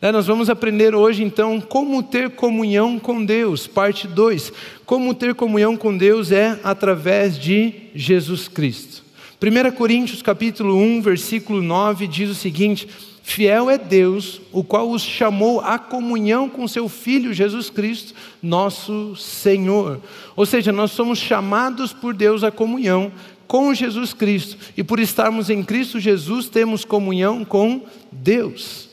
É, nós vamos aprender hoje então como ter comunhão com Deus, parte 2. Como ter comunhão com Deus é através de Jesus Cristo. 1 Coríntios capítulo 1, versículo 9 diz o seguinte: Fiel é Deus, o qual os chamou à comunhão com seu Filho Jesus Cristo, nosso Senhor. Ou seja, nós somos chamados por Deus à comunhão com Jesus Cristo, e por estarmos em Cristo Jesus, temos comunhão com Deus.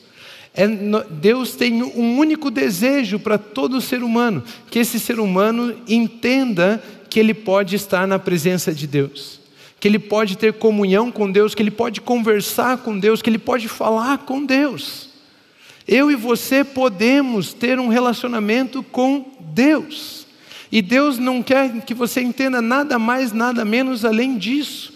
É, Deus tem um único desejo para todo ser humano: que esse ser humano entenda que ele pode estar na presença de Deus, que ele pode ter comunhão com Deus, que ele pode conversar com Deus, que ele pode falar com Deus. Eu e você podemos ter um relacionamento com Deus. E Deus não quer que você entenda nada mais, nada menos além disso.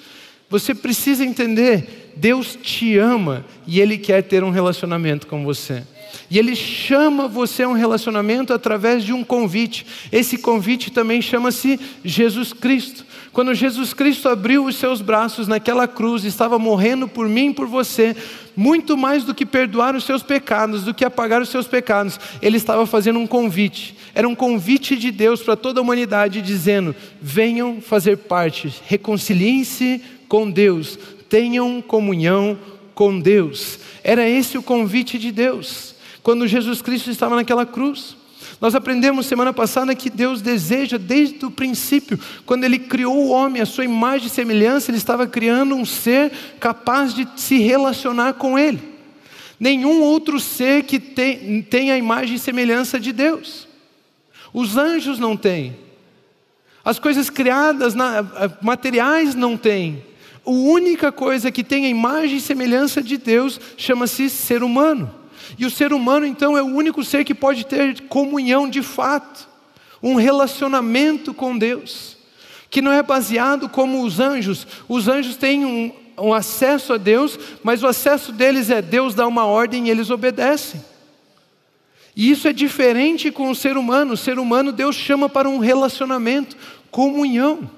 Você precisa entender Deus te ama e Ele quer ter um relacionamento com você. E Ele chama você a um relacionamento através de um convite. Esse convite também chama-se Jesus Cristo. Quando Jesus Cristo abriu os seus braços naquela cruz, estava morrendo por mim e por você, muito mais do que perdoar os seus pecados, do que apagar os seus pecados, ele estava fazendo um convite. Era um convite de Deus para toda a humanidade, dizendo: venham fazer parte, reconciliem-se com Deus, tenham comunhão com Deus. Era esse o convite de Deus, quando Jesus Cristo estava naquela cruz. Nós aprendemos semana passada que Deus deseja, desde o princípio, quando Ele criou o homem, a sua imagem e semelhança, Ele estava criando um ser capaz de se relacionar com Ele. Nenhum outro ser que tem, tem a imagem e semelhança de Deus. Os anjos não têm. As coisas criadas, materiais não têm. A única coisa que tem a imagem e semelhança de Deus chama-se ser humano. E o ser humano, então, é o único ser que pode ter comunhão de fato, um relacionamento com Deus, que não é baseado como os anjos. Os anjos têm um, um acesso a Deus, mas o acesso deles é Deus dá uma ordem e eles obedecem. E isso é diferente com o ser humano. O ser humano, Deus chama para um relacionamento, comunhão.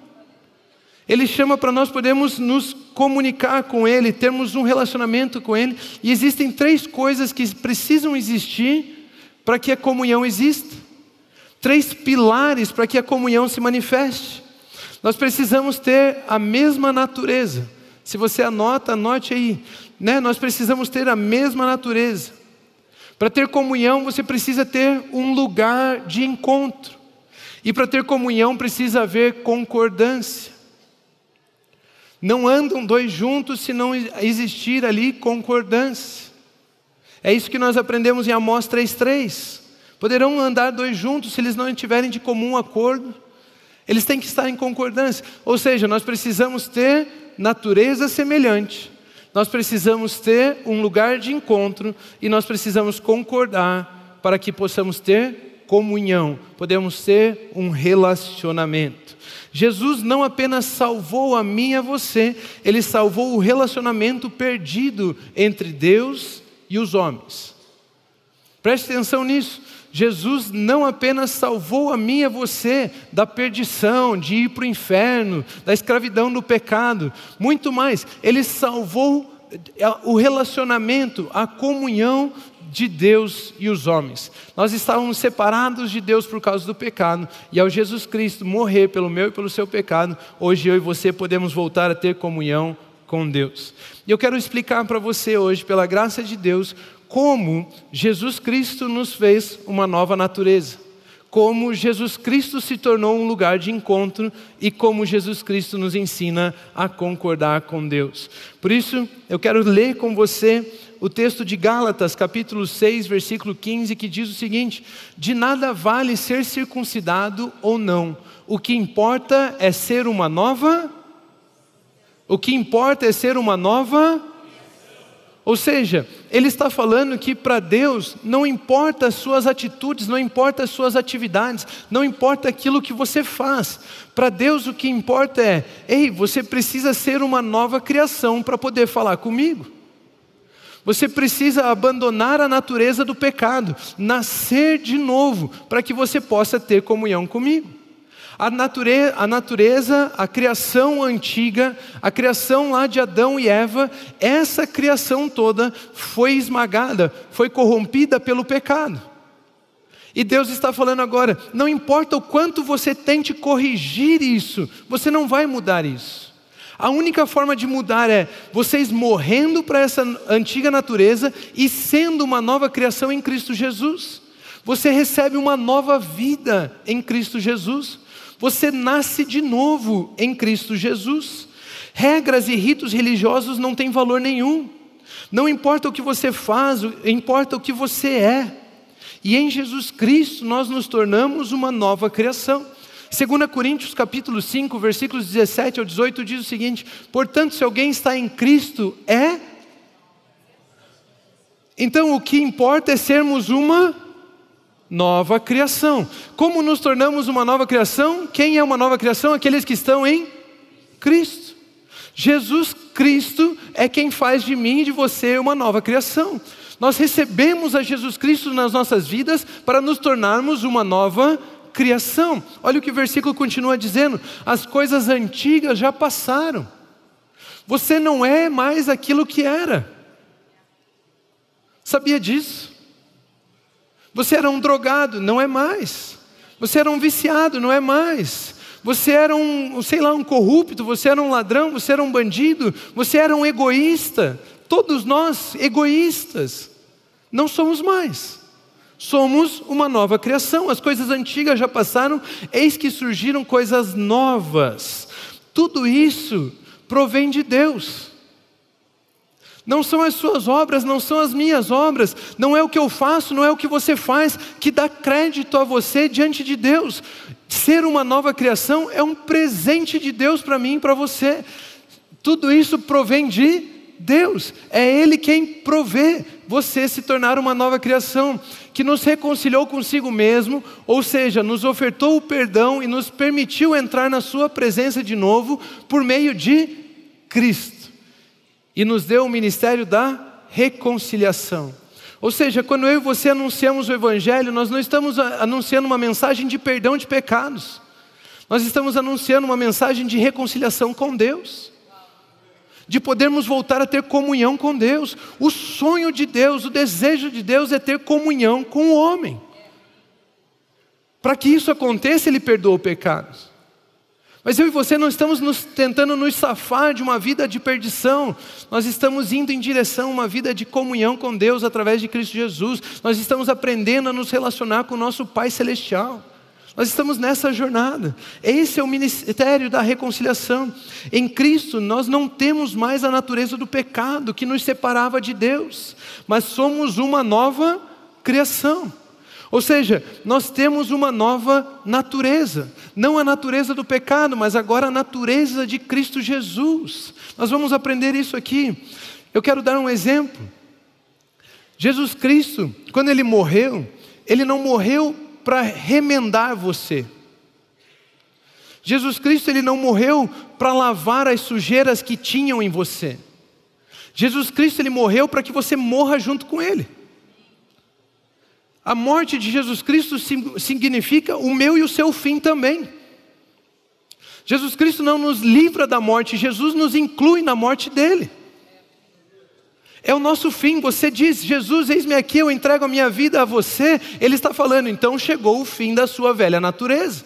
Ele chama para nós podermos nos comunicar com Ele, termos um relacionamento com Ele. E existem três coisas que precisam existir para que a comunhão exista. Três pilares para que a comunhão se manifeste. Nós precisamos ter a mesma natureza. Se você anota, anote aí. Né? Nós precisamos ter a mesma natureza. Para ter comunhão, você precisa ter um lugar de encontro. E para ter comunhão, precisa haver concordância. Não andam dois juntos se não existir ali concordância. É isso que nós aprendemos em Amós 3,3. Poderão andar dois juntos se eles não estiverem de comum acordo. Eles têm que estar em concordância. Ou seja, nós precisamos ter natureza semelhante. Nós precisamos ter um lugar de encontro e nós precisamos concordar para que possamos ter comunhão, podemos ter um relacionamento. Jesus não apenas salvou a mim e a você, ele salvou o relacionamento perdido entre Deus e os homens. Preste atenção nisso. Jesus não apenas salvou a mim e a você da perdição, de ir para o inferno, da escravidão do pecado, muito mais, ele salvou o relacionamento, a comunhão de Deus e os homens. Nós estávamos separados de Deus por causa do pecado, e ao Jesus Cristo morrer pelo meu e pelo seu pecado, hoje eu e você podemos voltar a ter comunhão com Deus. E eu quero explicar para você hoje, pela graça de Deus, como Jesus Cristo nos fez uma nova natureza. Como Jesus Cristo se tornou um lugar de encontro e como Jesus Cristo nos ensina a concordar com Deus. Por isso, eu quero ler com você o texto de Gálatas, capítulo 6, versículo 15, que diz o seguinte: De nada vale ser circuncidado ou não, o que importa é ser uma nova. O que importa é ser uma nova. Ou seja, ele está falando que para Deus não importa as suas atitudes, não importa as suas atividades, não importa aquilo que você faz. Para Deus o que importa é: ei, você precisa ser uma nova criação para poder falar comigo. Você precisa abandonar a natureza do pecado, nascer de novo, para que você possa ter comunhão comigo. A natureza, a natureza, a criação antiga, a criação lá de Adão e Eva, essa criação toda foi esmagada, foi corrompida pelo pecado. E Deus está falando agora: não importa o quanto você tente corrigir isso, você não vai mudar isso. A única forma de mudar é vocês morrendo para essa antiga natureza e sendo uma nova criação em Cristo Jesus. Você recebe uma nova vida em Cristo Jesus. Você nasce de novo em Cristo Jesus. Regras e ritos religiosos não têm valor nenhum. Não importa o que você faz, importa o que você é. E em Jesus Cristo nós nos tornamos uma nova criação. 2 Coríntios capítulo 5, versículos 17 ao 18 diz o seguinte: "Portanto, se alguém está em Cristo, é Então o que importa é sermos uma nova criação. Como nos tornamos uma nova criação? Quem é uma nova criação? Aqueles que estão em Cristo. Jesus Cristo é quem faz de mim e de você uma nova criação. Nós recebemos a Jesus Cristo nas nossas vidas para nos tornarmos uma nova criação. Olha o que o versículo continua dizendo: as coisas antigas já passaram. Você não é mais aquilo que era. Sabia disso? Você era um drogado, não é mais. Você era um viciado, não é mais. Você era um, sei lá, um corrupto, você era um ladrão, você era um bandido, você era um egoísta. Todos nós, egoístas, não somos mais. Somos uma nova criação. As coisas antigas já passaram, eis que surgiram coisas novas. Tudo isso provém de Deus. Não são as suas obras, não são as minhas obras, não é o que eu faço, não é o que você faz que dá crédito a você diante de Deus. Ser uma nova criação é um presente de Deus para mim e para você. Tudo isso provém de Deus, é Ele quem provê você se tornar uma nova criação, que nos reconciliou consigo mesmo, ou seja, nos ofertou o perdão e nos permitiu entrar na Sua presença de novo por meio de Cristo. E nos deu o ministério da reconciliação. Ou seja, quando eu e você anunciamos o Evangelho, nós não estamos anunciando uma mensagem de perdão de pecados, nós estamos anunciando uma mensagem de reconciliação com Deus, de podermos voltar a ter comunhão com Deus. O sonho de Deus, o desejo de Deus é ter comunhão com o homem. Para que isso aconteça, Ele perdoa pecados. Mas eu e você não estamos nos, tentando nos safar de uma vida de perdição, nós estamos indo em direção a uma vida de comunhão com Deus através de Cristo Jesus, nós estamos aprendendo a nos relacionar com o nosso Pai Celestial. Nós estamos nessa jornada. Esse é o ministério da reconciliação. Em Cristo, nós não temos mais a natureza do pecado que nos separava de Deus, mas somos uma nova criação. Ou seja, nós temos uma nova natureza, não a natureza do pecado, mas agora a natureza de Cristo Jesus. Nós vamos aprender isso aqui. Eu quero dar um exemplo. Jesus Cristo, quando ele morreu, ele não morreu para remendar você. Jesus Cristo ele não morreu para lavar as sujeiras que tinham em você. Jesus Cristo ele morreu para que você morra junto com ele. A morte de Jesus Cristo significa o meu e o seu fim também. Jesus Cristo não nos livra da morte, Jesus nos inclui na morte dele. É o nosso fim. Você diz, Jesus, eis-me aqui, eu entrego a minha vida a você. Ele está falando, então chegou o fim da sua velha natureza.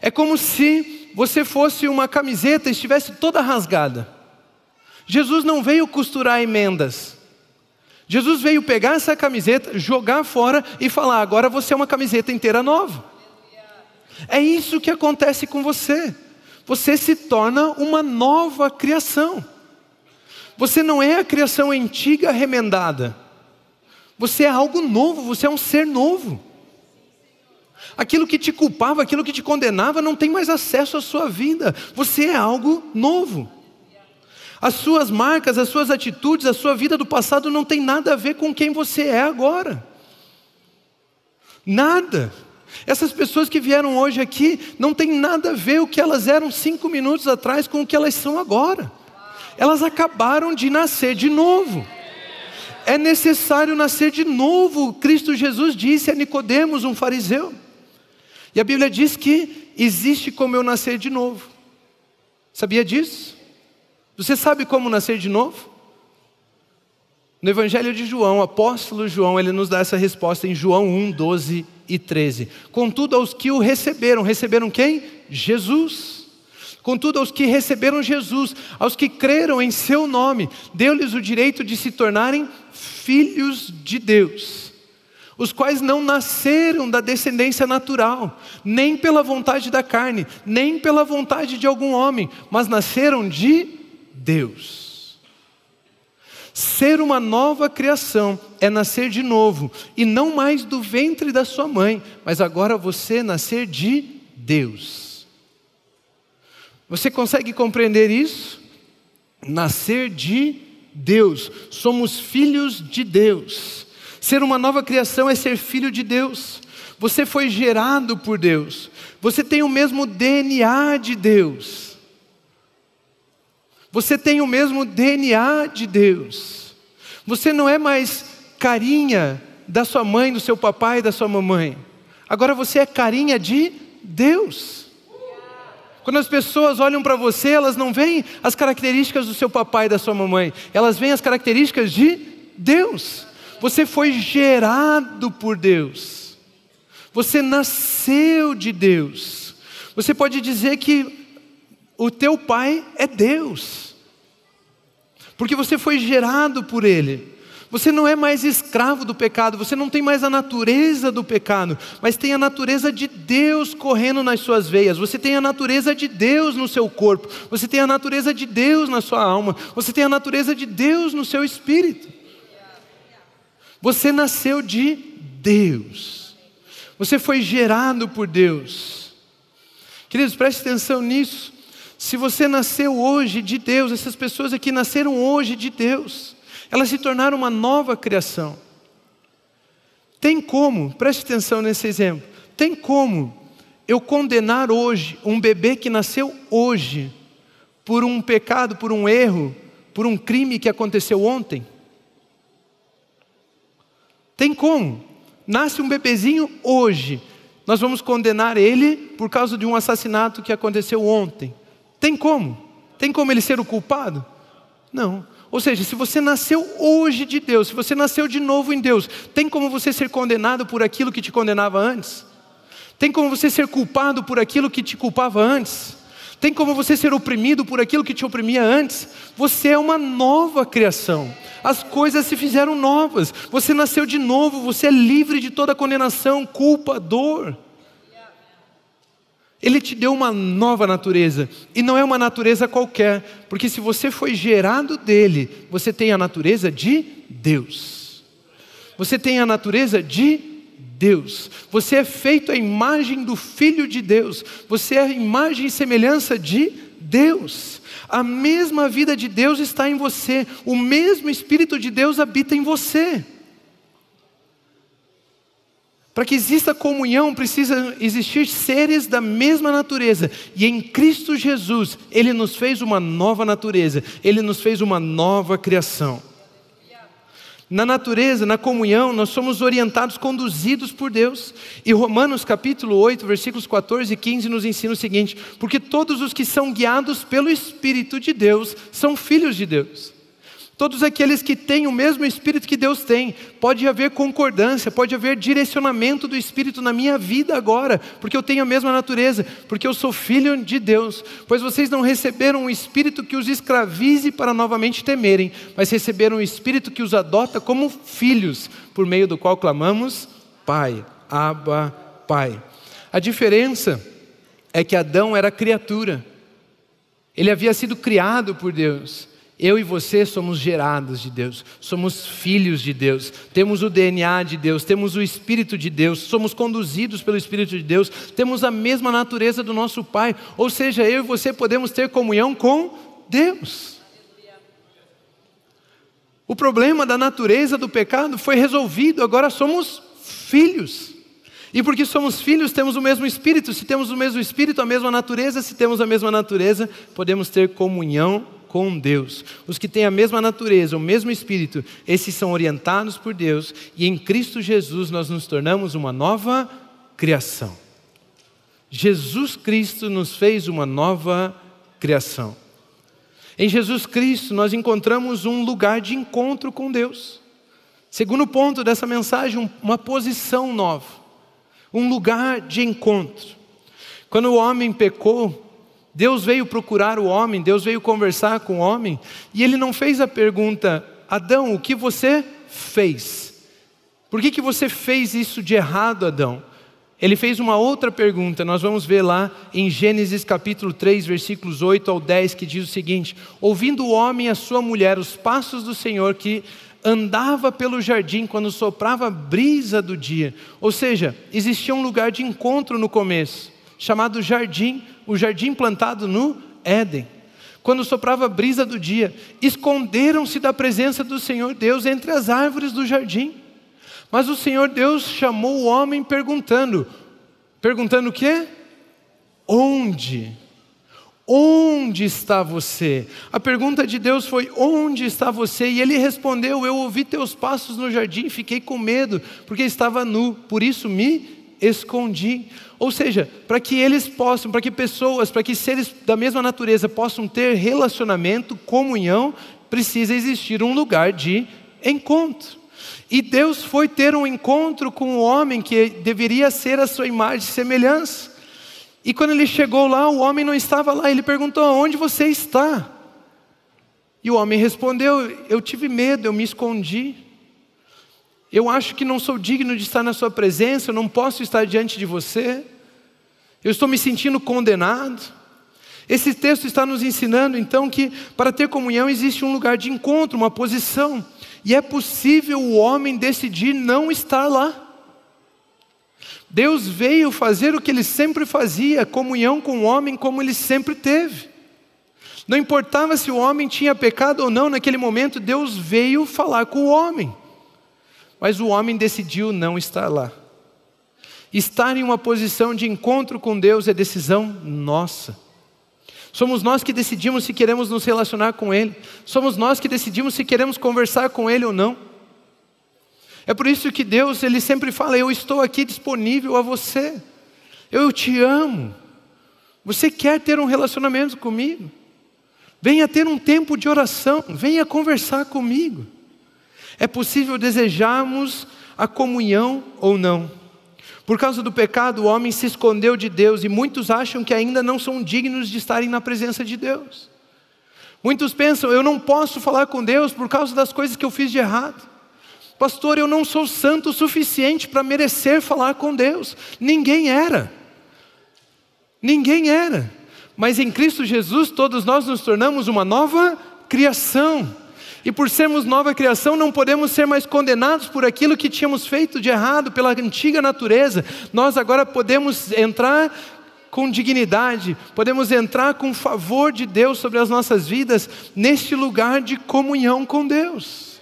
É como se você fosse uma camiseta e estivesse toda rasgada. Jesus não veio costurar emendas. Jesus veio pegar essa camiseta, jogar fora e falar: agora você é uma camiseta inteira nova. É isso que acontece com você. Você se torna uma nova criação. Você não é a criação antiga remendada. Você é algo novo, você é um ser novo. Aquilo que te culpava, aquilo que te condenava, não tem mais acesso à sua vida. Você é algo novo. As suas marcas, as suas atitudes, a sua vida do passado não tem nada a ver com quem você é agora. Nada. Essas pessoas que vieram hoje aqui não tem nada a ver o que elas eram cinco minutos atrás com o que elas são agora. Elas acabaram de nascer de novo. É necessário nascer de novo. Cristo Jesus disse a Nicodemos, um fariseu. E a Bíblia diz que existe como eu nascer de novo. Sabia disso? Você sabe como nascer de novo? No Evangelho de João, o apóstolo João, ele nos dá essa resposta em João 1, 12 e 13. Contudo, aos que o receberam, receberam quem? Jesus. Contudo, aos que receberam Jesus, aos que creram em seu nome, deu-lhes o direito de se tornarem filhos de Deus os quais não nasceram da descendência natural, nem pela vontade da carne, nem pela vontade de algum homem, mas nasceram de Deus. Ser uma nova criação é nascer de novo, e não mais do ventre da sua mãe, mas agora você nascer de Deus. Você consegue compreender isso? Nascer de Deus, somos filhos de Deus. Ser uma nova criação é ser filho de Deus. Você foi gerado por Deus. Você tem o mesmo DNA de Deus. Você tem o mesmo DNA de Deus. Você não é mais carinha da sua mãe, do seu papai da sua mamãe. Agora você é carinha de Deus. Quando as pessoas olham para você, elas não veem as características do seu papai e da sua mamãe, elas veem as características de Deus. Você foi gerado por Deus. Você nasceu de Deus. Você pode dizer que o teu pai é Deus. Porque você foi gerado por ele. Você não é mais escravo do pecado, você não tem mais a natureza do pecado, mas tem a natureza de Deus correndo nas suas veias, você tem a natureza de Deus no seu corpo, você tem a natureza de Deus na sua alma, você tem a natureza de Deus no seu espírito. Você nasceu de Deus. Você foi gerado por Deus. Queridos, preste atenção nisso. Se você nasceu hoje de Deus, essas pessoas aqui nasceram hoje de Deus, elas se tornaram uma nova criação. Tem como, preste atenção nesse exemplo, tem como eu condenar hoje um bebê que nasceu hoje por um pecado, por um erro, por um crime que aconteceu ontem? Tem como? Nasce um bebezinho hoje. Nós vamos condenar ele por causa de um assassinato que aconteceu ontem. Tem como? Tem como ele ser o culpado? Não. Ou seja, se você nasceu hoje de Deus, se você nasceu de novo em Deus, tem como você ser condenado por aquilo que te condenava antes? Tem como você ser culpado por aquilo que te culpava antes? Tem como você ser oprimido por aquilo que te oprimia antes? Você é uma nova criação. As coisas se fizeram novas. Você nasceu de novo, você é livre de toda condenação, culpa, dor. Ele te deu uma nova natureza, e não é uma natureza qualquer, porque se você foi gerado dele, você tem a natureza de Deus. Você tem a natureza de Deus. Você é feito à imagem do Filho de Deus. Você é a imagem e semelhança de Deus. A mesma vida de Deus está em você. O mesmo Espírito de Deus habita em você. Para que exista comunhão, precisa existir seres da mesma natureza. E em Cristo Jesus, Ele nos fez uma nova natureza, Ele nos fez uma nova criação. Na natureza, na comunhão, nós somos orientados, conduzidos por Deus. E Romanos capítulo 8, versículos 14 e 15 nos ensina o seguinte: porque todos os que são guiados pelo Espírito de Deus são filhos de Deus. Todos aqueles que têm o mesmo Espírito que Deus tem, pode haver concordância, pode haver direcionamento do Espírito na minha vida agora, porque eu tenho a mesma natureza, porque eu sou filho de Deus. Pois vocês não receberam um Espírito que os escravize para novamente temerem, mas receberam um Espírito que os adota como filhos, por meio do qual clamamos: Pai, Abba, Pai. A diferença é que Adão era criatura, ele havia sido criado por Deus. Eu e você somos gerados de Deus, somos filhos de Deus, temos o DNA de Deus, temos o Espírito de Deus, somos conduzidos pelo Espírito de Deus, temos a mesma natureza do nosso Pai, ou seja, eu e você podemos ter comunhão com Deus. O problema da natureza do pecado foi resolvido, agora somos filhos. E porque somos filhos, temos o mesmo espírito. Se temos o mesmo espírito, a mesma natureza, se temos a mesma natureza, podemos ter comunhão com Deus. Os que têm a mesma natureza, o mesmo espírito, esses são orientados por Deus e em Cristo Jesus nós nos tornamos uma nova criação. Jesus Cristo nos fez uma nova criação. Em Jesus Cristo nós encontramos um lugar de encontro com Deus. Segundo ponto dessa mensagem, uma posição nova, um lugar de encontro. Quando o homem pecou, Deus veio procurar o homem, Deus veio conversar com o homem, e ele não fez a pergunta: Adão, o que você fez? Por que, que você fez isso de errado, Adão? Ele fez uma outra pergunta, nós vamos ver lá em Gênesis capítulo 3, versículos 8 ao 10, que diz o seguinte: Ouvindo o homem e a sua mulher os passos do Senhor que andava pelo jardim quando soprava a brisa do dia. Ou seja, existia um lugar de encontro no começo, chamado jardim, o jardim plantado no Éden. Quando soprava a brisa do dia, esconderam-se da presença do Senhor Deus entre as árvores do jardim. Mas o Senhor Deus chamou o homem perguntando: perguntando o quê? Onde? Onde está você? A pergunta de Deus foi: Onde está você? E ele respondeu: Eu ouvi teus passos no jardim, fiquei com medo, porque estava nu, por isso me escondi. Ou seja, para que eles possam, para que pessoas, para que seres da mesma natureza possam ter relacionamento, comunhão, precisa existir um lugar de encontro. E Deus foi ter um encontro com o homem que deveria ser a sua imagem e semelhança. E quando ele chegou lá, o homem não estava lá. Ele perguntou: Onde você está? E o homem respondeu: Eu tive medo, eu me escondi. Eu acho que não sou digno de estar na sua presença, eu não posso estar diante de você. Eu estou me sentindo condenado. Esse texto está nos ensinando então que para ter comunhão existe um lugar de encontro, uma posição. E é possível o homem decidir não estar lá. Deus veio fazer o que ele sempre fazia, comunhão com o homem como ele sempre teve. Não importava se o homem tinha pecado ou não naquele momento, Deus veio falar com o homem. Mas o homem decidiu não estar lá. Estar em uma posição de encontro com Deus é decisão nossa. Somos nós que decidimos se queremos nos relacionar com Ele. Somos nós que decidimos se queremos conversar com Ele ou não. É por isso que Deus, Ele sempre fala: Eu estou aqui disponível a você. Eu te amo. Você quer ter um relacionamento comigo? Venha ter um tempo de oração. Venha conversar comigo. É possível desejarmos a comunhão ou não. Por causa do pecado, o homem se escondeu de Deus e muitos acham que ainda não são dignos de estarem na presença de Deus. Muitos pensam, eu não posso falar com Deus por causa das coisas que eu fiz de errado. Pastor, eu não sou santo o suficiente para merecer falar com Deus. Ninguém era. Ninguém era. Mas em Cristo Jesus, todos nós nos tornamos uma nova criação. E por sermos nova criação, não podemos ser mais condenados por aquilo que tínhamos feito de errado pela antiga natureza. Nós agora podemos entrar com dignidade, podemos entrar com favor de Deus sobre as nossas vidas, neste lugar de comunhão com Deus.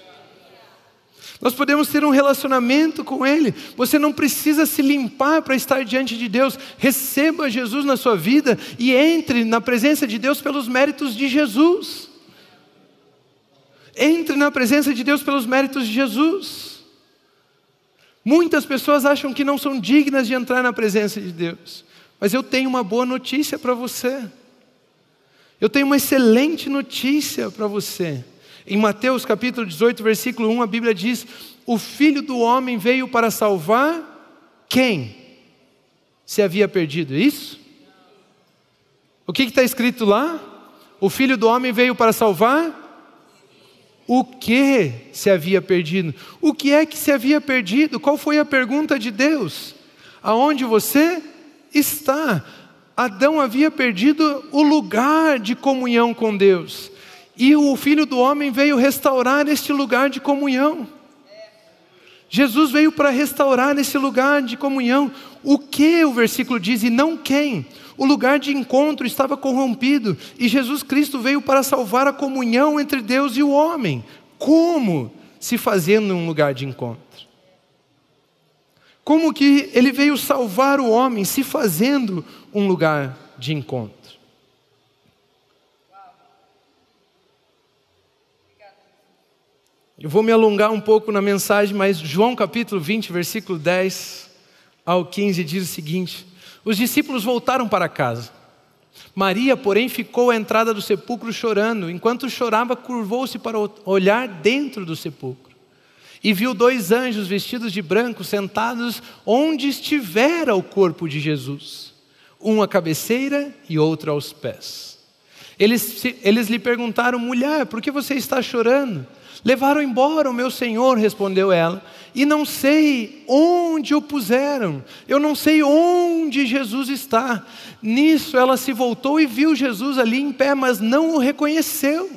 Nós podemos ter um relacionamento com Ele. Você não precisa se limpar para estar diante de Deus. Receba Jesus na sua vida e entre na presença de Deus pelos méritos de Jesus. Entre na presença de Deus pelos méritos de Jesus. Muitas pessoas acham que não são dignas de entrar na presença de Deus. Mas eu tenho uma boa notícia para você. Eu tenho uma excelente notícia para você. Em Mateus capítulo 18, versículo 1, a Bíblia diz: O filho do homem veio para salvar quem? Se havia perdido, isso? O que está escrito lá? O filho do homem veio para salvar o que se havia perdido? O que é que se havia perdido? Qual foi a pergunta de Deus? Aonde você está? Adão havia perdido o lugar de comunhão com Deus. E o Filho do Homem veio restaurar este lugar de comunhão. Jesus veio para restaurar esse lugar de comunhão. O que o versículo diz e não quem? O lugar de encontro estava corrompido e Jesus Cristo veio para salvar a comunhão entre Deus e o homem. Como se fazendo um lugar de encontro? Como que ele veio salvar o homem se fazendo um lugar de encontro? Eu vou me alongar um pouco na mensagem, mas João capítulo 20, versículo 10 ao 15 diz o seguinte: Os discípulos voltaram para casa. Maria, porém, ficou à entrada do sepulcro chorando. Enquanto chorava, curvou-se para olhar dentro do sepulcro. E viu dois anjos vestidos de branco sentados onde estivera o corpo de Jesus, um à cabeceira e outro aos pés. Eles, eles lhe perguntaram, mulher, por que você está chorando? Levaram embora o meu senhor, respondeu ela, e não sei onde o puseram, eu não sei onde Jesus está. Nisso ela se voltou e viu Jesus ali em pé, mas não o reconheceu.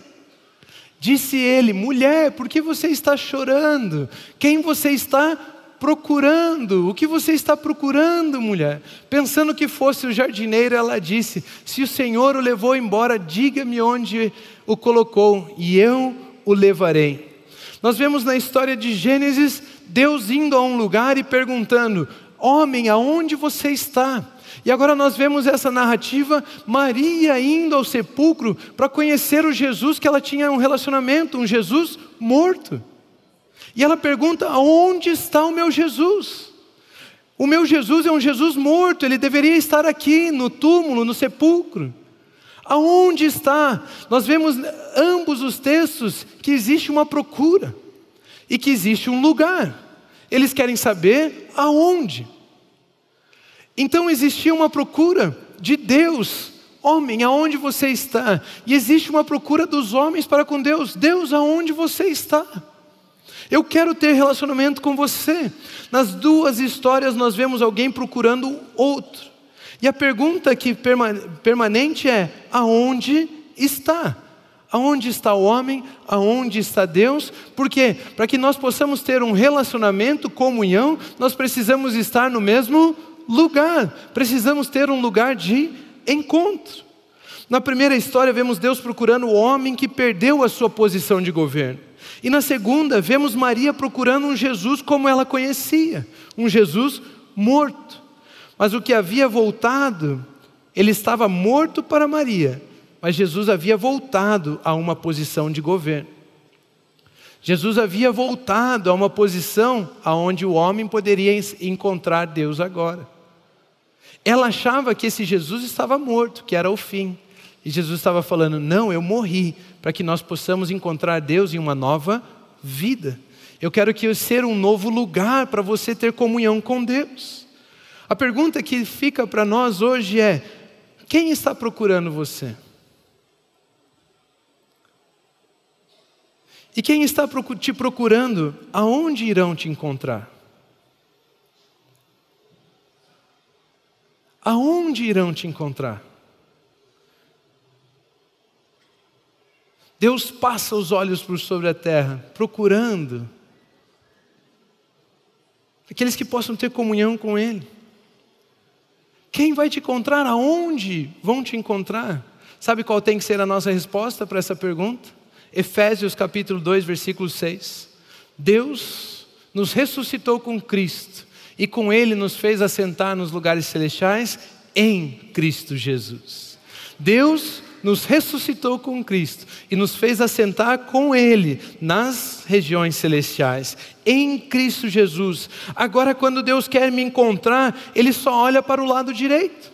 Disse ele: Mulher, por que você está chorando? Quem você está procurando? O que você está procurando, mulher? Pensando que fosse o jardineiro, ela disse: Se o Senhor o levou embora, diga-me onde o colocou, e eu o levarei. Nós vemos na história de Gênesis Deus indo a um lugar e perguntando: Homem, aonde você está? E agora nós vemos essa narrativa, Maria indo ao sepulcro para conhecer o Jesus que ela tinha um relacionamento, um Jesus morto. E ela pergunta: Aonde está o meu Jesus? O meu Jesus é um Jesus morto, ele deveria estar aqui no túmulo, no sepulcro. Aonde está? Nós vemos ambos os textos que existe uma procura e que existe um lugar. Eles querem saber aonde. Então existia uma procura de Deus, homem, aonde você está? E existe uma procura dos homens para com Deus, Deus, aonde você está? Eu quero ter relacionamento com você. Nas duas histórias nós vemos alguém procurando outro. E a pergunta que permanente é: aonde está? Aonde está o homem? Aonde está Deus? Por quê? Para que nós possamos ter um relacionamento, comunhão, nós precisamos estar no mesmo lugar. Precisamos ter um lugar de encontro. Na primeira história, vemos Deus procurando o homem que perdeu a sua posição de governo. E na segunda, vemos Maria procurando um Jesus como ela conhecia, um Jesus morto. Mas o que havia voltado, ele estava morto para Maria, mas Jesus havia voltado a uma posição de governo. Jesus havia voltado a uma posição aonde o homem poderia encontrar Deus agora. Ela achava que esse Jesus estava morto, que era o fim. E Jesus estava falando: Não, eu morri para que nós possamos encontrar Deus em uma nova vida. Eu quero que eu ser um novo lugar para você ter comunhão com Deus. A pergunta que fica para nós hoje é: quem está procurando você? E quem está te procurando, aonde irão te encontrar? Aonde irão te encontrar? Deus passa os olhos por sobre a terra, procurando aqueles que possam ter comunhão com Ele. Quem vai te encontrar? Aonde vão te encontrar? Sabe qual tem que ser a nossa resposta para essa pergunta? Efésios capítulo 2, versículo 6. Deus nos ressuscitou com Cristo e com Ele nos fez assentar nos lugares celestiais em Cristo Jesus. Deus nos ressuscitou com Cristo e nos fez assentar com Ele nas regiões celestiais, em Cristo Jesus. Agora, quando Deus quer me encontrar, Ele só olha para o lado direito.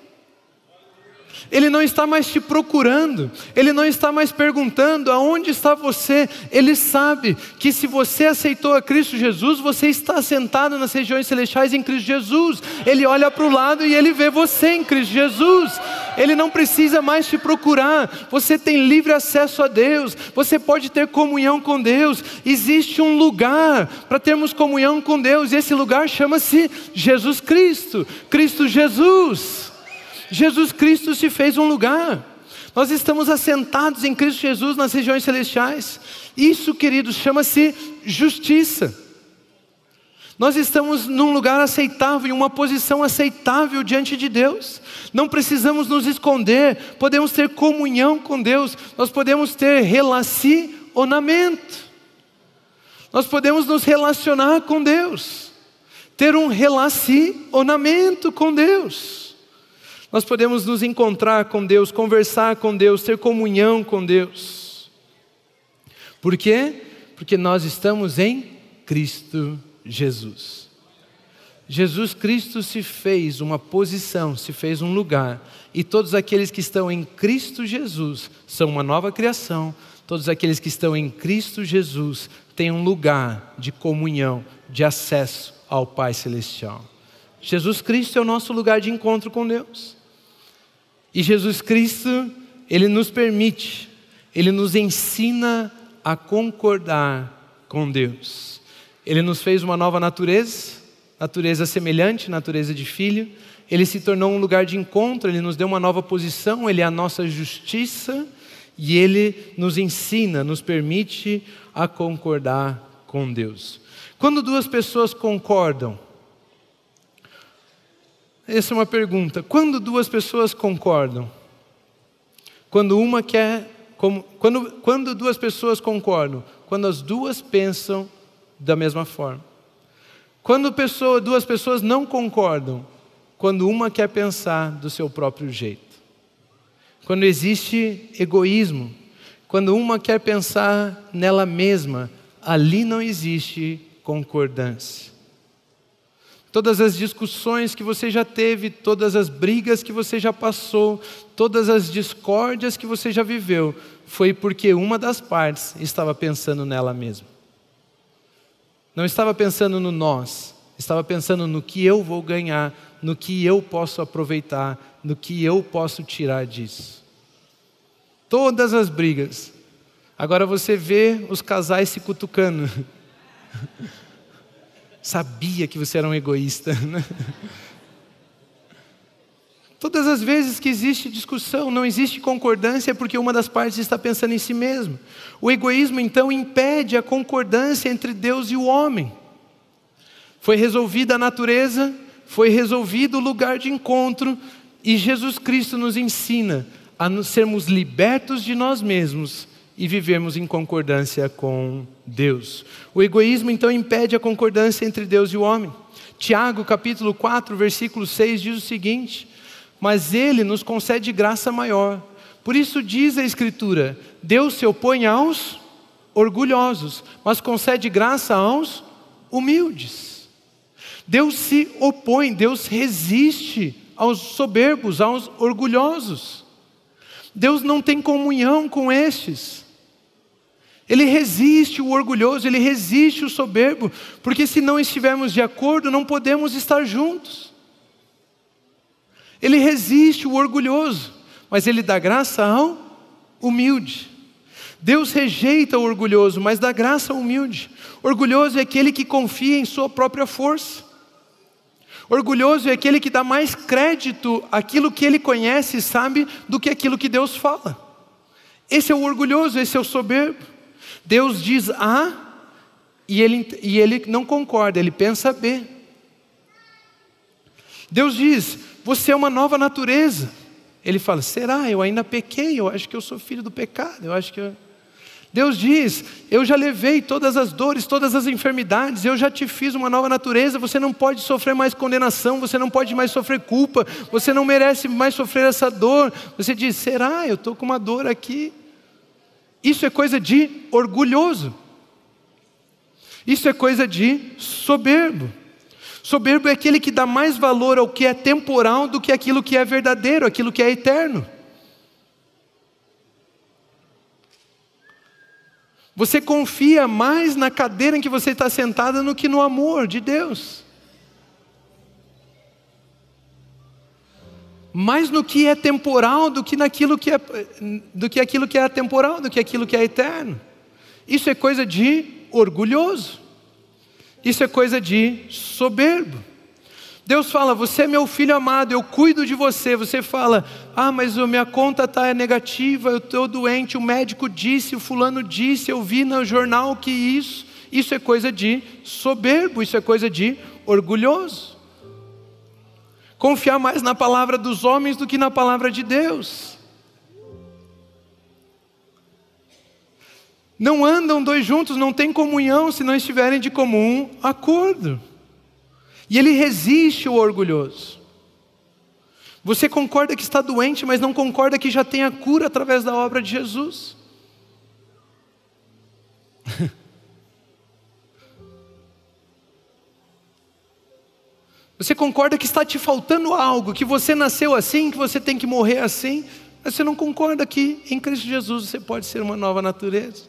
Ele não está mais te procurando, Ele não está mais perguntando aonde está você. Ele sabe que se você aceitou a Cristo Jesus, você está sentado nas regiões celestiais em Cristo Jesus. Ele olha para o lado e ele vê você em Cristo Jesus. Ele não precisa mais te procurar. Você tem livre acesso a Deus. Você pode ter comunhão com Deus. Existe um lugar para termos comunhão com Deus, e esse lugar chama-se Jesus Cristo. Cristo Jesus. Jesus Cristo se fez um lugar. Nós estamos assentados em Cristo Jesus nas regiões celestiais. Isso, queridos, chama-se justiça. Nós estamos num lugar aceitável, em uma posição aceitável diante de Deus. Não precisamos nos esconder, podemos ter comunhão com Deus, nós podemos ter relacionamento. Nós podemos nos relacionar com Deus, ter um relacionamento com Deus. Nós podemos nos encontrar com Deus, conversar com Deus, ter comunhão com Deus. Por quê? Porque nós estamos em Cristo Jesus. Jesus Cristo se fez uma posição, se fez um lugar, e todos aqueles que estão em Cristo Jesus são uma nova criação, todos aqueles que estão em Cristo Jesus têm um lugar de comunhão, de acesso ao Pai Celestial. Jesus Cristo é o nosso lugar de encontro com Deus. E Jesus Cristo, Ele nos permite, Ele nos ensina a concordar com Deus. Ele nos fez uma nova natureza, natureza semelhante, natureza de filho. Ele se tornou um lugar de encontro, ele nos deu uma nova posição, ele é a nossa justiça e ele nos ensina, nos permite a concordar com Deus. Quando duas pessoas concordam, essa é uma pergunta. Quando duas pessoas concordam? Quando uma quer. Como, quando, quando duas pessoas concordam? Quando as duas pensam da mesma forma. Quando pessoa, duas pessoas não concordam, quando uma quer pensar do seu próprio jeito. Quando existe egoísmo, quando uma quer pensar nela mesma, ali não existe concordância. Todas as discussões que você já teve, todas as brigas que você já passou, todas as discórdias que você já viveu, foi porque uma das partes estava pensando nela mesma. Não estava pensando no nós, estava pensando no que eu vou ganhar, no que eu posso aproveitar, no que eu posso tirar disso. Todas as brigas. Agora você vê os casais se cutucando. Sabia que você era um egoísta. Né? Todas as vezes que existe discussão, não existe concordância, é porque uma das partes está pensando em si mesmo. O egoísmo, então, impede a concordância entre Deus e o homem. Foi resolvida a natureza, foi resolvido o lugar de encontro, e Jesus Cristo nos ensina a sermos libertos de nós mesmos e vivermos em concordância com Deus. O egoísmo, então, impede a concordância entre Deus e o homem. Tiago, capítulo 4, versículo 6, diz o seguinte mas Ele nos concede graça maior. Por isso diz a Escritura: Deus se opõe aos orgulhosos, mas concede graça aos humildes. Deus se opõe, Deus resiste aos soberbos, aos orgulhosos. Deus não tem comunhão com estes. Ele resiste o orgulhoso, ele resiste o soberbo, porque se não estivermos de acordo, não podemos estar juntos. Ele resiste o orgulhoso, mas ele dá graça ao humilde. Deus rejeita o orgulhoso, mas dá graça ao humilde. Orgulhoso é aquele que confia em sua própria força. Orgulhoso é aquele que dá mais crédito àquilo que ele conhece e sabe do que aquilo que Deus fala. Esse é o orgulhoso, esse é o soberbo. Deus diz A e ele, e ele não concorda, ele pensa B. Deus diz: você é uma nova natureza. Ele fala: será? Eu ainda pequei, eu acho que eu sou filho do pecado, eu acho que eu... Deus diz: Eu já levei todas as dores, todas as enfermidades, eu já te fiz uma nova natureza, você não pode sofrer mais condenação, você não pode mais sofrer culpa, você não merece mais sofrer essa dor. Você diz: Será? Eu estou com uma dor aqui. Isso é coisa de orgulhoso, isso é coisa de soberbo. Soberbo é aquele que dá mais valor ao que é temporal do que aquilo que é verdadeiro, aquilo que é eterno. Você confia mais na cadeira em que você está sentada do que no amor de Deus. Mais no que é temporal do que naquilo que é do que aquilo que é temporal, do que aquilo que é eterno. Isso é coisa de orgulhoso. Isso é coisa de soberbo. Deus fala: Você é meu filho amado, eu cuido de você. Você fala: Ah, mas minha conta está negativa, eu estou doente. O médico disse, o fulano disse, eu vi no jornal que isso. Isso é coisa de soberbo, isso é coisa de orgulhoso. Confiar mais na palavra dos homens do que na palavra de Deus. Não andam dois juntos, não tem comunhão se não estiverem de comum acordo. E ele resiste o orgulhoso. Você concorda que está doente, mas não concorda que já tem a cura através da obra de Jesus. Você concorda que está te faltando algo, que você nasceu assim, que você tem que morrer assim, mas você não concorda que em Cristo Jesus você pode ser uma nova natureza.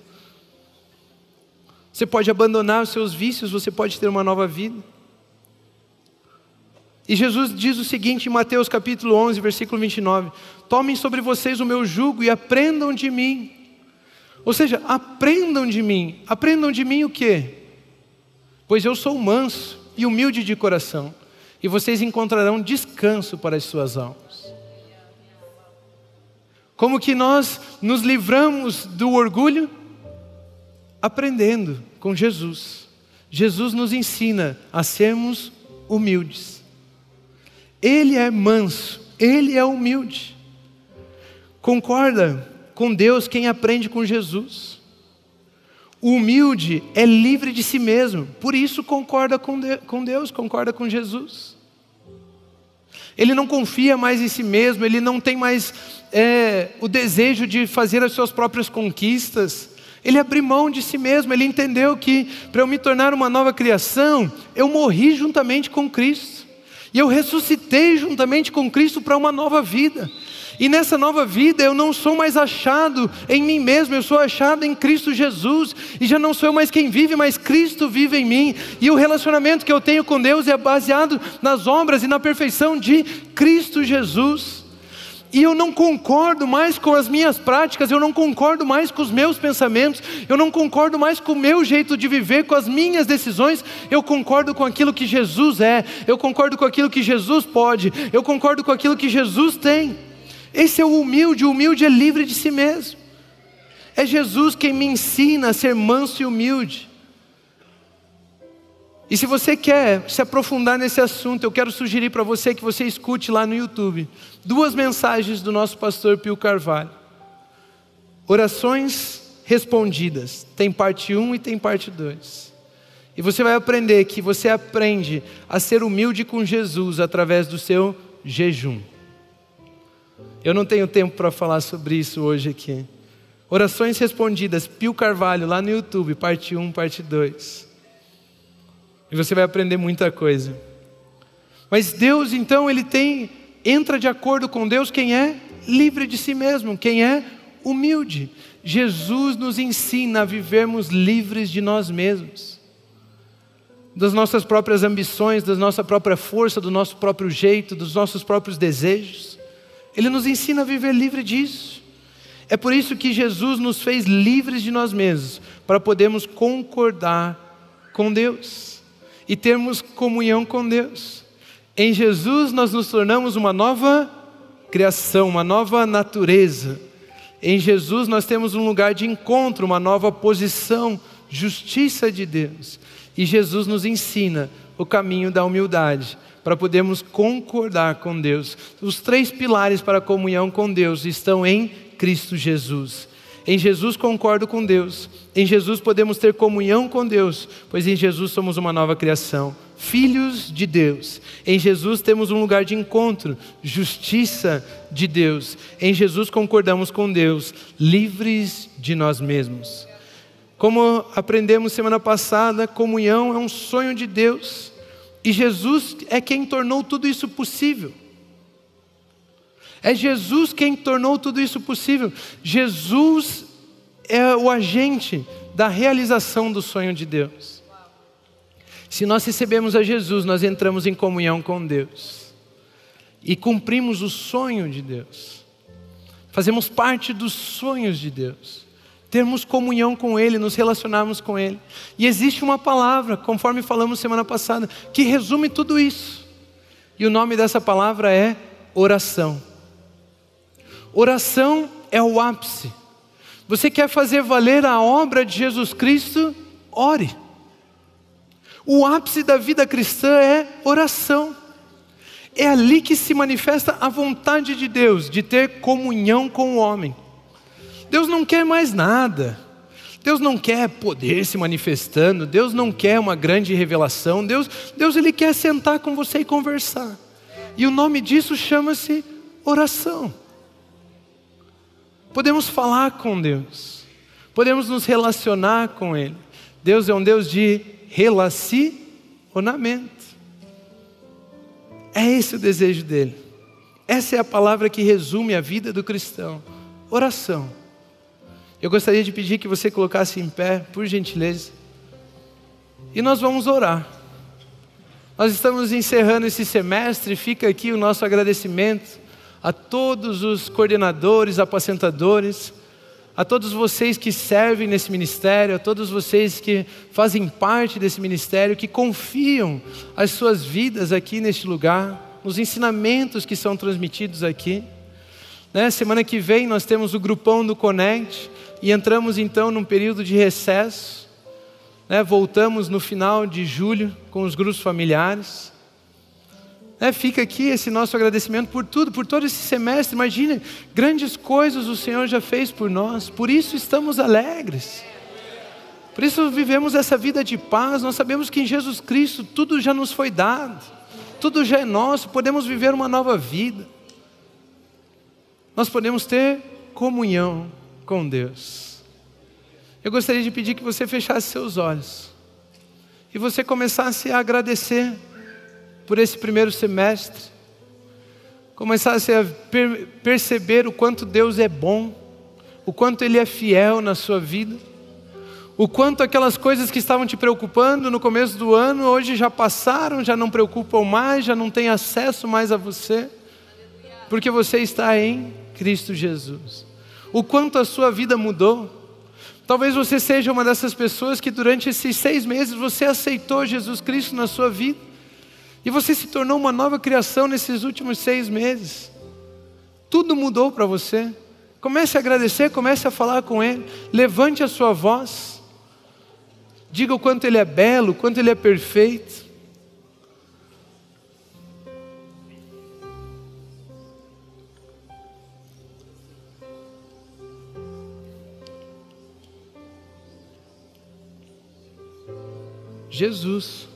Você pode abandonar os seus vícios, você pode ter uma nova vida. E Jesus diz o seguinte em Mateus capítulo 11, versículo 29: Tomem sobre vocês o meu jugo e aprendam de mim. Ou seja, aprendam de mim. Aprendam de mim o quê? Pois eu sou manso e humilde de coração, e vocês encontrarão descanso para as suas almas. Como que nós nos livramos do orgulho? Aprendendo com Jesus. Jesus nos ensina a sermos humildes. Ele é manso, ele é humilde. Concorda com Deus quem aprende com Jesus. O humilde é livre de si mesmo, por isso concorda com Deus, concorda com Jesus. Ele não confia mais em si mesmo, ele não tem mais é, o desejo de fazer as suas próprias conquistas. Ele abriu mão de si mesmo, ele entendeu que para eu me tornar uma nova criação, eu morri juntamente com Cristo. E eu ressuscitei juntamente com Cristo para uma nova vida. E nessa nova vida eu não sou mais achado em mim mesmo, eu sou achado em Cristo Jesus. E já não sou eu mais quem vive, mas Cristo vive em mim. E o relacionamento que eu tenho com Deus é baseado nas obras e na perfeição de Cristo Jesus e eu não concordo mais com as minhas práticas, eu não concordo mais com os meus pensamentos, eu não concordo mais com o meu jeito de viver, com as minhas decisões, eu concordo com aquilo que Jesus é, eu concordo com aquilo que Jesus pode, eu concordo com aquilo que Jesus tem. Esse é o humilde, o humilde é livre de si mesmo. É Jesus quem me ensina a ser manso e humilde. E se você quer se aprofundar nesse assunto, eu quero sugerir para você que você escute lá no YouTube duas mensagens do nosso pastor Pio Carvalho. Orações respondidas. Tem parte 1 e tem parte 2. E você vai aprender que você aprende a ser humilde com Jesus através do seu jejum. Eu não tenho tempo para falar sobre isso hoje aqui. Orações respondidas, Pio Carvalho, lá no YouTube, parte 1, parte 2. E você vai aprender muita coisa. Mas Deus, então, ele tem entra de acordo com Deus quem é livre de si mesmo, quem é humilde. Jesus nos ensina a vivermos livres de nós mesmos, das nossas próprias ambições, da nossa própria força, do nosso próprio jeito, dos nossos próprios desejos. Ele nos ensina a viver livre disso. É por isso que Jesus nos fez livres de nós mesmos, para podermos concordar com Deus e termos comunhão com Deus. Em Jesus nós nos tornamos uma nova criação, uma nova natureza. Em Jesus nós temos um lugar de encontro, uma nova posição, justiça de Deus. E Jesus nos ensina o caminho da humildade, para podermos concordar com Deus. Os três pilares para a comunhão com Deus estão em Cristo Jesus. Em Jesus concordo com Deus. Em Jesus podemos ter comunhão com Deus, pois em Jesus somos uma nova criação filhos de Deus. Em Jesus temos um lugar de encontro, justiça de Deus. Em Jesus concordamos com Deus, livres de nós mesmos. Como aprendemos semana passada, comunhão é um sonho de Deus. E Jesus é quem tornou tudo isso possível. É Jesus quem tornou tudo isso possível. Jesus é o agente da realização do sonho de Deus. Se nós recebemos a Jesus, nós entramos em comunhão com Deus e cumprimos o sonho de Deus, fazemos parte dos sonhos de Deus, termos comunhão com Ele, nos relacionarmos com Ele. E existe uma palavra, conforme falamos semana passada, que resume tudo isso, e o nome dessa palavra é oração. Oração é o ápice. Você quer fazer valer a obra de Jesus Cristo? Ore. O ápice da vida cristã é oração. É ali que se manifesta a vontade de Deus de ter comunhão com o homem. Deus não quer mais nada. Deus não quer poder se manifestando, Deus não quer uma grande revelação, Deus, Deus ele quer sentar com você e conversar. E o nome disso chama-se oração. Podemos falar com Deus, podemos nos relacionar com Ele. Deus é um Deus de relacionamento. É esse o desejo dele. Essa é a palavra que resume a vida do cristão: oração. Eu gostaria de pedir que você colocasse em pé, por gentileza, e nós vamos orar. Nós estamos encerrando esse semestre, fica aqui o nosso agradecimento a todos os coordenadores, apacentadores, a todos vocês que servem nesse ministério, a todos vocês que fazem parte desse ministério, que confiam as suas vidas aqui neste lugar, nos ensinamentos que são transmitidos aqui. Né? Semana que vem nós temos o grupão do Connect e entramos então num período de recesso. Né? Voltamos no final de julho com os grupos familiares. É, fica aqui esse nosso agradecimento por tudo, por todo esse semestre. Imagine, grandes coisas o Senhor já fez por nós, por isso estamos alegres. Por isso vivemos essa vida de paz. Nós sabemos que em Jesus Cristo tudo já nos foi dado, tudo já é nosso, podemos viver uma nova vida. Nós podemos ter comunhão com Deus. Eu gostaria de pedir que você fechasse seus olhos e você começasse a agradecer por esse primeiro semestre, começasse a per perceber o quanto Deus é bom, o quanto Ele é fiel na sua vida, o quanto aquelas coisas que estavam te preocupando no começo do ano, hoje já passaram, já não preocupam mais, já não tem acesso mais a você, porque você está em Cristo Jesus. O quanto a sua vida mudou. Talvez você seja uma dessas pessoas que durante esses seis meses você aceitou Jesus Cristo na sua vida. E você se tornou uma nova criação nesses últimos seis meses. Tudo mudou para você. Comece a agradecer, comece a falar com Ele. Levante a sua voz. Diga o quanto Ele é belo, o quanto Ele é perfeito. Jesus.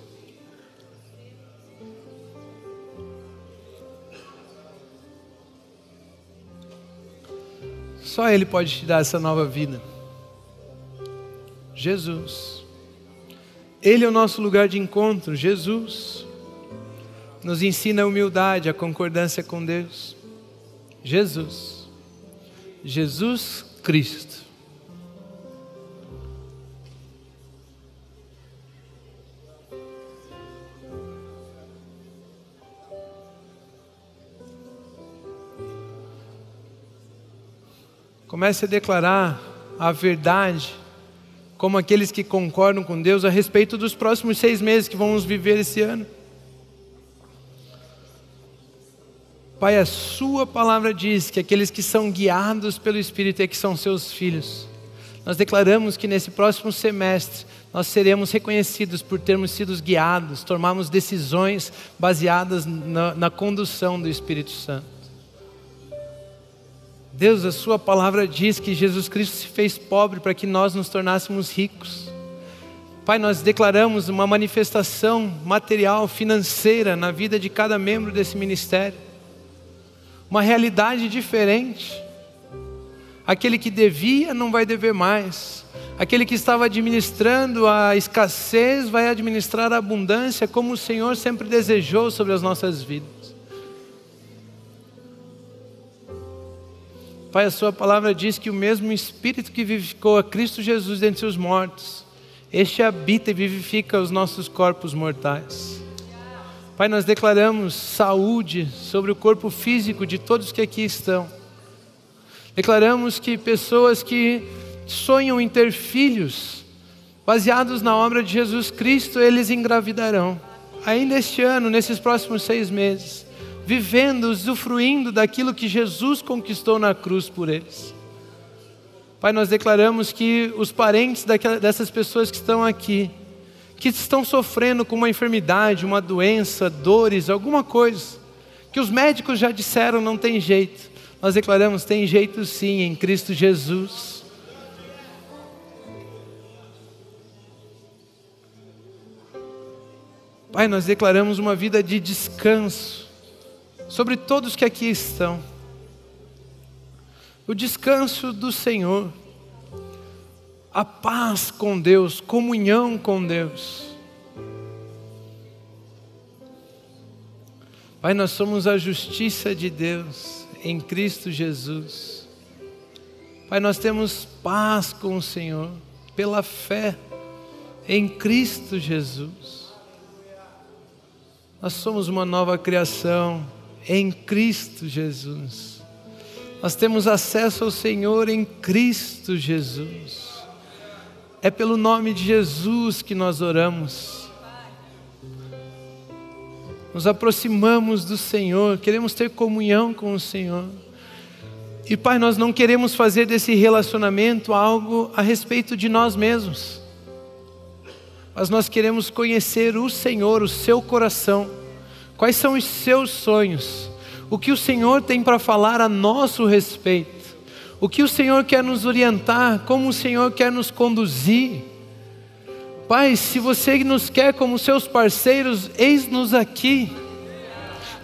Só Ele pode te dar essa nova vida. Jesus. Ele é o nosso lugar de encontro. Jesus. Nos ensina a humildade, a concordância com Deus. Jesus. Jesus Cristo. Comece a declarar a verdade, como aqueles que concordam com Deus a respeito dos próximos seis meses que vamos viver esse ano. Pai, a Sua palavra diz que aqueles que são guiados pelo Espírito é que são seus filhos. Nós declaramos que nesse próximo semestre nós seremos reconhecidos por termos sido guiados, tomarmos decisões baseadas na, na condução do Espírito Santo. Deus, a Sua palavra diz que Jesus Cristo se fez pobre para que nós nos tornássemos ricos. Pai, nós declaramos uma manifestação material, financeira na vida de cada membro desse ministério, uma realidade diferente. Aquele que devia não vai dever mais, aquele que estava administrando a escassez vai administrar a abundância, como o Senhor sempre desejou sobre as nossas vidas. Pai, a Sua palavra diz que o mesmo Espírito que vivificou a Cristo Jesus dentre os mortos, este habita e vivifica os nossos corpos mortais. Pai, nós declaramos saúde sobre o corpo físico de todos que aqui estão. Declaramos que pessoas que sonham em ter filhos, baseados na obra de Jesus Cristo, eles engravidarão. Ainda este ano, nesses próximos seis meses vivendo, usufruindo daquilo que Jesus conquistou na cruz por eles. Pai, nós declaramos que os parentes dessas pessoas que estão aqui, que estão sofrendo com uma enfermidade, uma doença, dores, alguma coisa, que os médicos já disseram não tem jeito, nós declaramos tem jeito sim em Cristo Jesus. Pai, nós declaramos uma vida de descanso, sobre todos que aqui estão. O descanso do Senhor, a paz com Deus, comunhão com Deus. Pai, nós somos a justiça de Deus em Cristo Jesus. Pai, nós temos paz com o Senhor pela fé em Cristo Jesus. Nós somos uma nova criação em Cristo Jesus. Nós temos acesso ao Senhor em Cristo Jesus. É pelo nome de Jesus que nós oramos nos aproximamos do Senhor, queremos ter comunhão com o Senhor. E Pai, nós não queremos fazer desse relacionamento algo a respeito de nós mesmos, mas nós queremos conhecer o Senhor, o seu coração, quais são os seus sonhos, o que o Senhor tem para falar a nosso respeito, o que o Senhor quer nos orientar, como o Senhor quer nos conduzir. Pai, se você nos quer como seus parceiros, eis-nos aqui.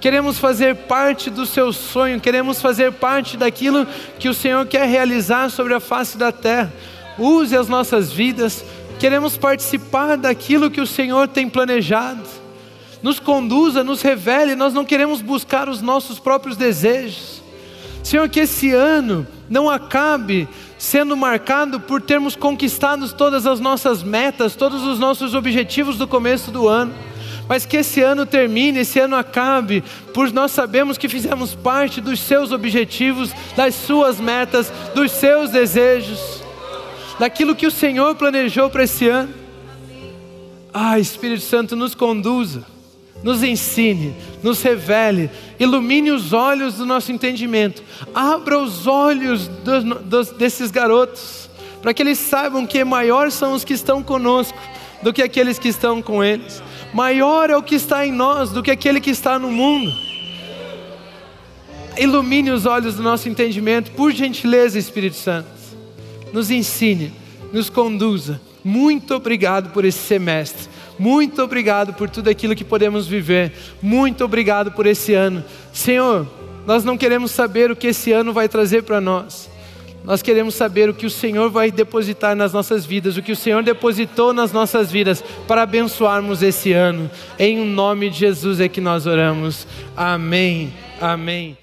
Queremos fazer parte do seu sonho, queremos fazer parte daquilo que o Senhor quer realizar sobre a face da terra. Use as nossas vidas, queremos participar daquilo que o Senhor tem planejado. Nos conduza, nos revele, nós não queremos buscar os nossos próprios desejos. Senhor, que esse ano não acabe sendo marcado por termos conquistado todas as nossas metas, todos os nossos objetivos do começo do ano. Mas que esse ano termine, esse ano acabe, por nós sabemos que fizemos parte dos seus objetivos, das suas metas, dos seus desejos, daquilo que o Senhor planejou para esse ano. Ah, Espírito Santo, nos conduza nos ensine, nos revele, ilumine os olhos do nosso entendimento, abra os olhos desses garotos, para que eles saibam que maior são os que estão conosco do que aqueles que estão com eles, maior é o que está em nós do que aquele que está no mundo. Ilumine os olhos do nosso entendimento, por gentileza, Espírito Santo, nos ensine, nos conduza. Muito obrigado por esse semestre. Muito obrigado por tudo aquilo que podemos viver. Muito obrigado por esse ano. Senhor, nós não queremos saber o que esse ano vai trazer para nós. Nós queremos saber o que o Senhor vai depositar nas nossas vidas, o que o Senhor depositou nas nossas vidas para abençoarmos esse ano. Em nome de Jesus é que nós oramos. Amém. Amém.